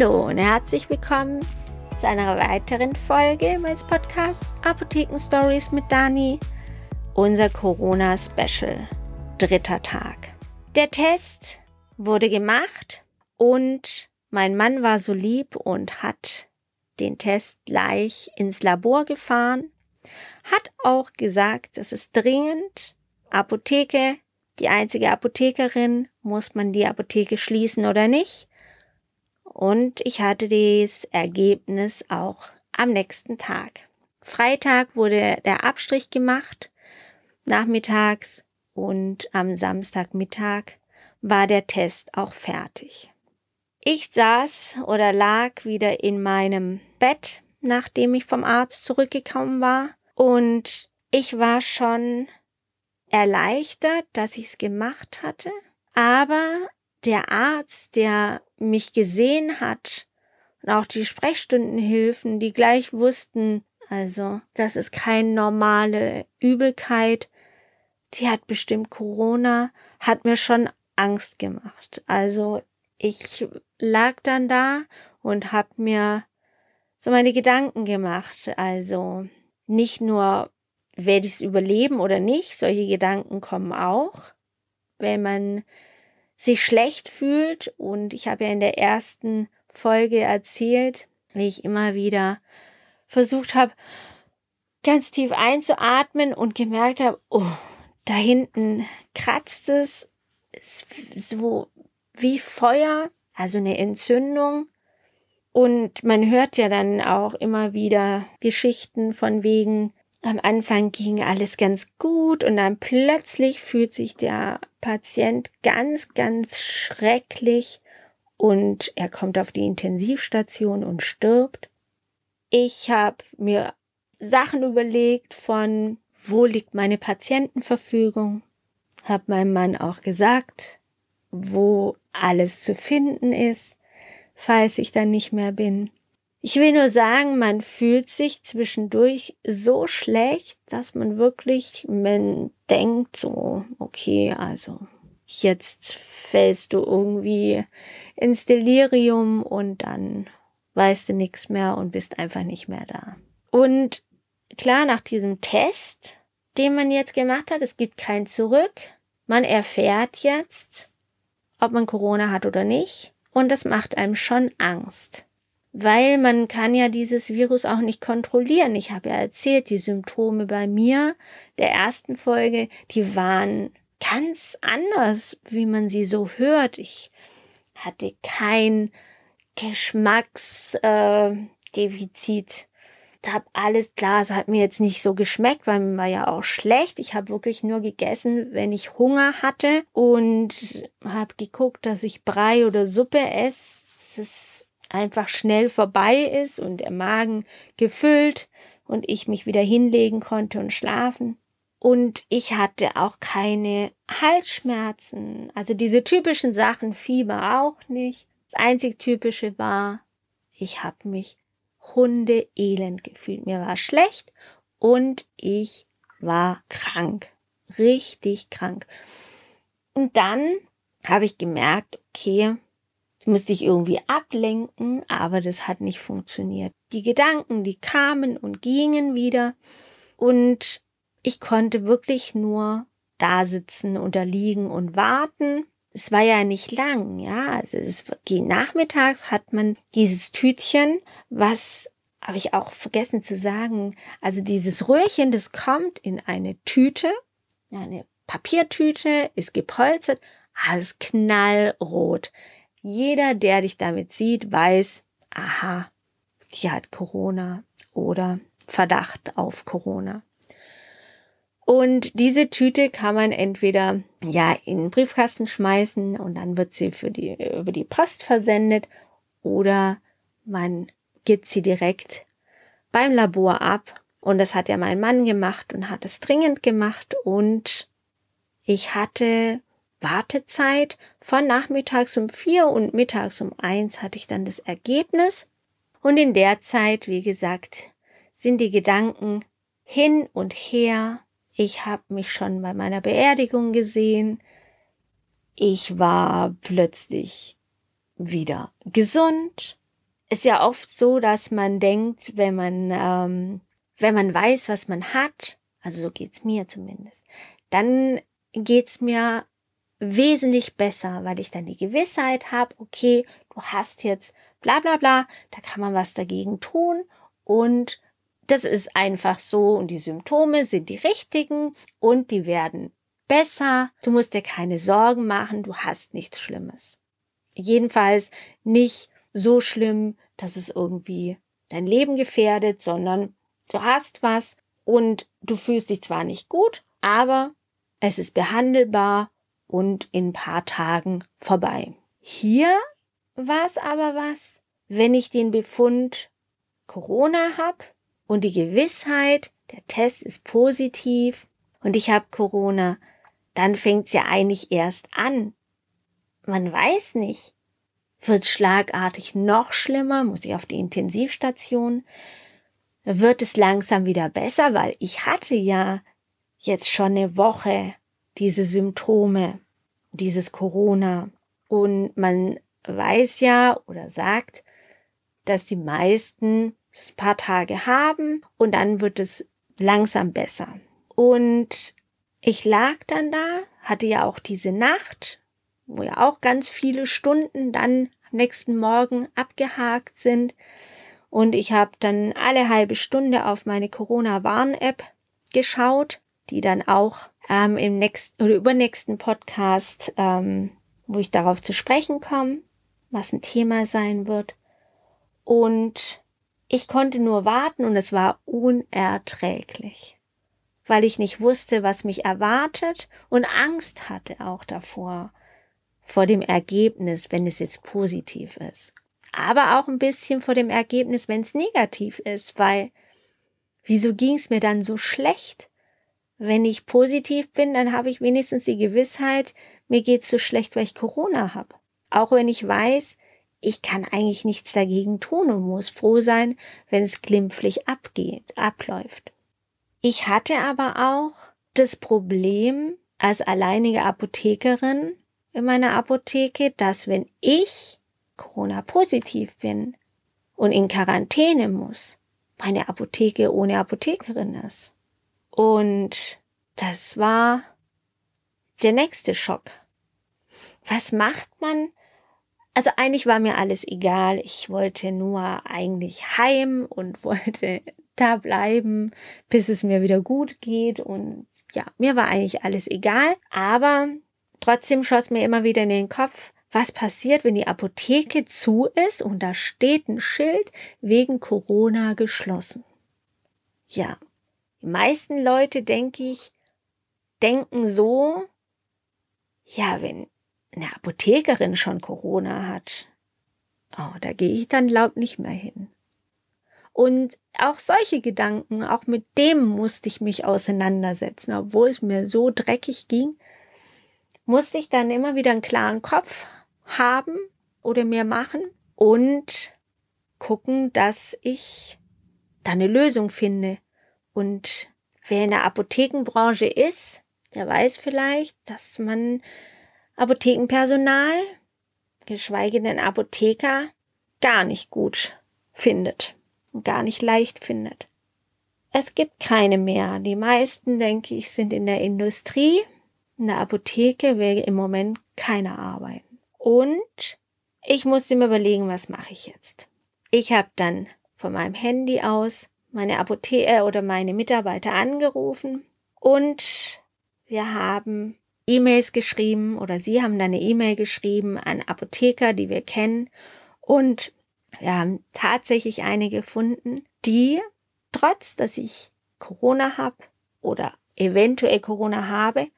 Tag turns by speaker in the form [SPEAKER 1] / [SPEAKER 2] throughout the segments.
[SPEAKER 1] Hallo und herzlich willkommen zu einer weiteren Folge meines Podcasts Apotheken Stories mit Dani, unser Corona Special, dritter Tag. Der Test wurde gemacht und mein Mann war so lieb und hat den Test gleich ins Labor gefahren, hat auch gesagt, es ist dringend. Apotheke, die einzige Apothekerin, muss man die Apotheke schließen oder nicht? Und ich hatte das Ergebnis auch am nächsten Tag. Freitag wurde der Abstrich gemacht, nachmittags und am Samstagmittag war der Test auch fertig. Ich saß oder lag wieder in meinem Bett, nachdem ich vom Arzt zurückgekommen war, und ich war schon erleichtert, dass ich es gemacht hatte, aber der Arzt, der mich gesehen hat und auch die Sprechstundenhilfen, die gleich wussten, also das ist keine normale Übelkeit, die hat bestimmt Corona, hat mir schon Angst gemacht. Also ich lag dann da und hab mir so meine Gedanken gemacht. Also nicht nur, werde ich es überleben oder nicht, solche Gedanken kommen auch, wenn man sich schlecht fühlt. Und ich habe ja in der ersten Folge erzählt, wie ich immer wieder versucht habe, ganz tief einzuatmen und gemerkt habe, oh, da hinten kratzt es, so wie Feuer, also eine Entzündung. Und man hört ja dann auch immer wieder Geschichten von wegen, am Anfang ging alles ganz gut und dann plötzlich fühlt sich der Patient ganz, ganz schrecklich und er kommt auf die Intensivstation und stirbt. Ich habe mir Sachen überlegt von, wo liegt meine Patientenverfügung, habe meinem Mann auch gesagt, wo alles zu finden ist, falls ich dann nicht mehr bin. Ich will nur sagen, man fühlt sich zwischendurch so schlecht, dass man wirklich, man denkt so, okay, also jetzt fällst du irgendwie ins Delirium und dann weißt du nichts mehr und bist einfach nicht mehr da. Und klar, nach diesem Test, den man jetzt gemacht hat, es gibt kein Zurück. Man erfährt jetzt, ob man Corona hat oder nicht. Und das macht einem schon Angst weil man kann ja dieses Virus auch nicht kontrollieren. Ich habe ja erzählt, die Symptome bei mir der ersten Folge, die waren ganz anders, wie man sie so hört. Ich hatte kein Geschmacksdefizit. Äh, habe alles klar, es hat mir jetzt nicht so geschmeckt, weil mir war ja auch schlecht. Ich habe wirklich nur gegessen, wenn ich Hunger hatte und habe geguckt, dass ich Brei oder Suppe esse. Das ist einfach schnell vorbei ist und der Magen gefüllt und ich mich wieder hinlegen konnte und schlafen. Und ich hatte auch keine Halsschmerzen. Also diese typischen Sachen, Fieber auch nicht. Das einzig typische war, ich habe mich hundeelend gefühlt. Mir war schlecht und ich war krank. Richtig krank. Und dann habe ich gemerkt, okay, ich musste ich irgendwie ablenken, aber das hat nicht funktioniert. Die Gedanken, die kamen und gingen wieder und ich konnte wirklich nur da sitzen oder liegen und warten. Es war ja nicht lang, ja. Also es ging nachmittags hat man dieses Tütchen, was habe ich auch vergessen zu sagen. Also dieses Röhrchen, das kommt in eine Tüte, eine Papiertüte, ist gepolstert, alles knallrot. Jeder, der dich damit sieht, weiß, aha, die hat Corona oder Verdacht auf Corona. Und diese Tüte kann man entweder ja in den Briefkasten schmeißen und dann wird sie für die, über die Post versendet oder man gibt sie direkt beim Labor ab. Und das hat ja mein Mann gemacht und hat es dringend gemacht und ich hatte Wartezeit. Von nachmittags um vier und mittags um eins hatte ich dann das Ergebnis. Und in der Zeit, wie gesagt, sind die Gedanken hin und her. Ich habe mich schon bei meiner Beerdigung gesehen. Ich war plötzlich wieder gesund. ist ja oft so, dass man denkt, wenn man, ähm, wenn man weiß, was man hat, also so geht's mir zumindest, dann geht's mir wesentlich besser, weil ich dann die Gewissheit habe, okay, du hast jetzt bla bla bla, da kann man was dagegen tun und das ist einfach so und die Symptome sind die richtigen und die werden besser. Du musst dir keine Sorgen machen, du hast nichts Schlimmes. Jedenfalls nicht so schlimm, dass es irgendwie dein Leben gefährdet, sondern du hast was und du fühlst dich zwar nicht gut, aber es ist behandelbar und in ein paar Tagen vorbei. Hier war es aber was, wenn ich den Befund Corona habe und die Gewissheit, der Test ist positiv und ich habe Corona, dann fängt es ja eigentlich erst an. Man weiß nicht. Wird schlagartig noch schlimmer? Muss ich auf die Intensivstation? Wird es langsam wieder besser? Weil ich hatte ja jetzt schon eine Woche diese Symptome, dieses Corona. Und man weiß ja oder sagt, dass die meisten ein paar Tage haben und dann wird es langsam besser. Und ich lag dann da, hatte ja auch diese Nacht, wo ja auch ganz viele Stunden dann am nächsten Morgen abgehakt sind. Und ich habe dann alle halbe Stunde auf meine Corona-Warn-App geschaut, die dann auch ähm, im nächsten oder übernächsten Podcast, ähm, wo ich darauf zu sprechen komme, was ein Thema sein wird. Und ich konnte nur warten und es war unerträglich, weil ich nicht wusste, was mich erwartet und Angst hatte auch davor, vor dem Ergebnis, wenn es jetzt positiv ist. Aber auch ein bisschen vor dem Ergebnis, wenn es negativ ist, weil wieso ging es mir dann so schlecht? Wenn ich positiv bin, dann habe ich wenigstens die Gewissheit, mir geht's so schlecht, weil ich Corona habe. Auch wenn ich weiß, ich kann eigentlich nichts dagegen tun und muss froh sein, wenn es glimpflich abgeht, abläuft. Ich hatte aber auch das Problem als alleinige Apothekerin in meiner Apotheke, dass wenn ich Corona positiv bin und in Quarantäne muss, meine Apotheke ohne Apothekerin ist. Und das war der nächste Schock. Was macht man, also eigentlich war mir alles egal. Ich wollte nur eigentlich heim und wollte da bleiben, bis es mir wieder gut geht. Und ja, mir war eigentlich alles egal. Aber trotzdem schoss mir immer wieder in den Kopf, was passiert, wenn die Apotheke zu ist und da steht ein Schild wegen Corona geschlossen. Ja, die meisten Leute, denke ich, denken so, ja, wenn eine Apothekerin schon Corona hat, oh, da gehe ich dann laut nicht mehr hin. Und auch solche Gedanken, auch mit dem musste ich mich auseinandersetzen, obwohl es mir so dreckig ging, musste ich dann immer wieder einen klaren Kopf haben oder mir machen und gucken, dass ich da eine Lösung finde. Und wer in der Apothekenbranche ist, der weiß vielleicht, dass man Apothekenpersonal, geschweige denn Apotheker, gar nicht gut findet und gar nicht leicht findet. Es gibt keine mehr. Die meisten, denke ich, sind in der Industrie. In der Apotheke will im Moment keiner arbeiten. Und ich musste mir überlegen, was mache ich jetzt. Ich habe dann von meinem Handy aus meine Apotheke oder meine Mitarbeiter angerufen und wir haben E-Mails geschrieben oder sie haben dann eine E-Mail geschrieben an Apotheker, die wir kennen. Und wir haben tatsächlich eine gefunden, die, trotz dass ich Corona habe oder eventuell Corona habe,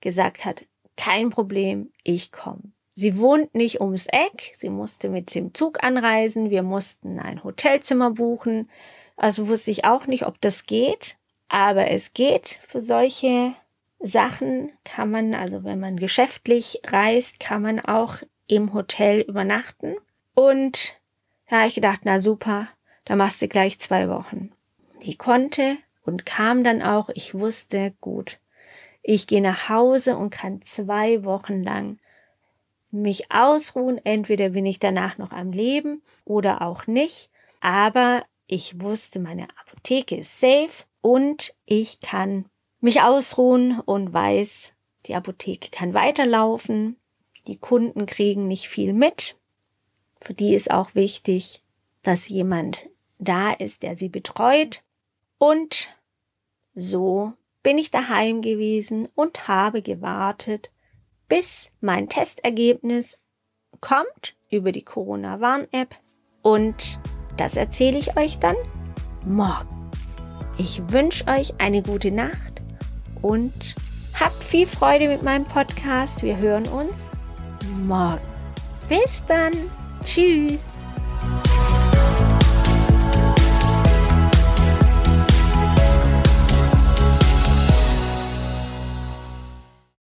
[SPEAKER 1] gesagt hat, kein Problem, ich komme. Sie wohnt nicht ums Eck, sie musste mit dem Zug anreisen, wir mussten ein Hotelzimmer buchen, also wusste ich auch nicht, ob das geht, aber es geht für solche Sachen kann man, also wenn man geschäftlich reist, kann man auch im Hotel übernachten. Und da habe ich gedacht, na super, da machst du gleich zwei Wochen. Die konnte und kam dann auch. Ich wusste, gut, ich gehe nach Hause und kann zwei Wochen lang mich ausruhen. Entweder bin ich danach noch am Leben oder auch nicht. Aber ich wusste, meine Apotheke ist safe und ich kann mich ausruhen und weiß, die Apotheke kann weiterlaufen. Die Kunden kriegen nicht viel mit. Für die ist auch wichtig, dass jemand da ist, der sie betreut. Und so bin ich daheim gewesen und habe gewartet, bis mein Testergebnis kommt über die Corona-Warn-App und das erzähle ich euch dann morgen. Ich wünsche euch eine gute Nacht und habt viel Freude mit meinem Podcast. Wir hören uns morgen. Bis dann. Tschüss.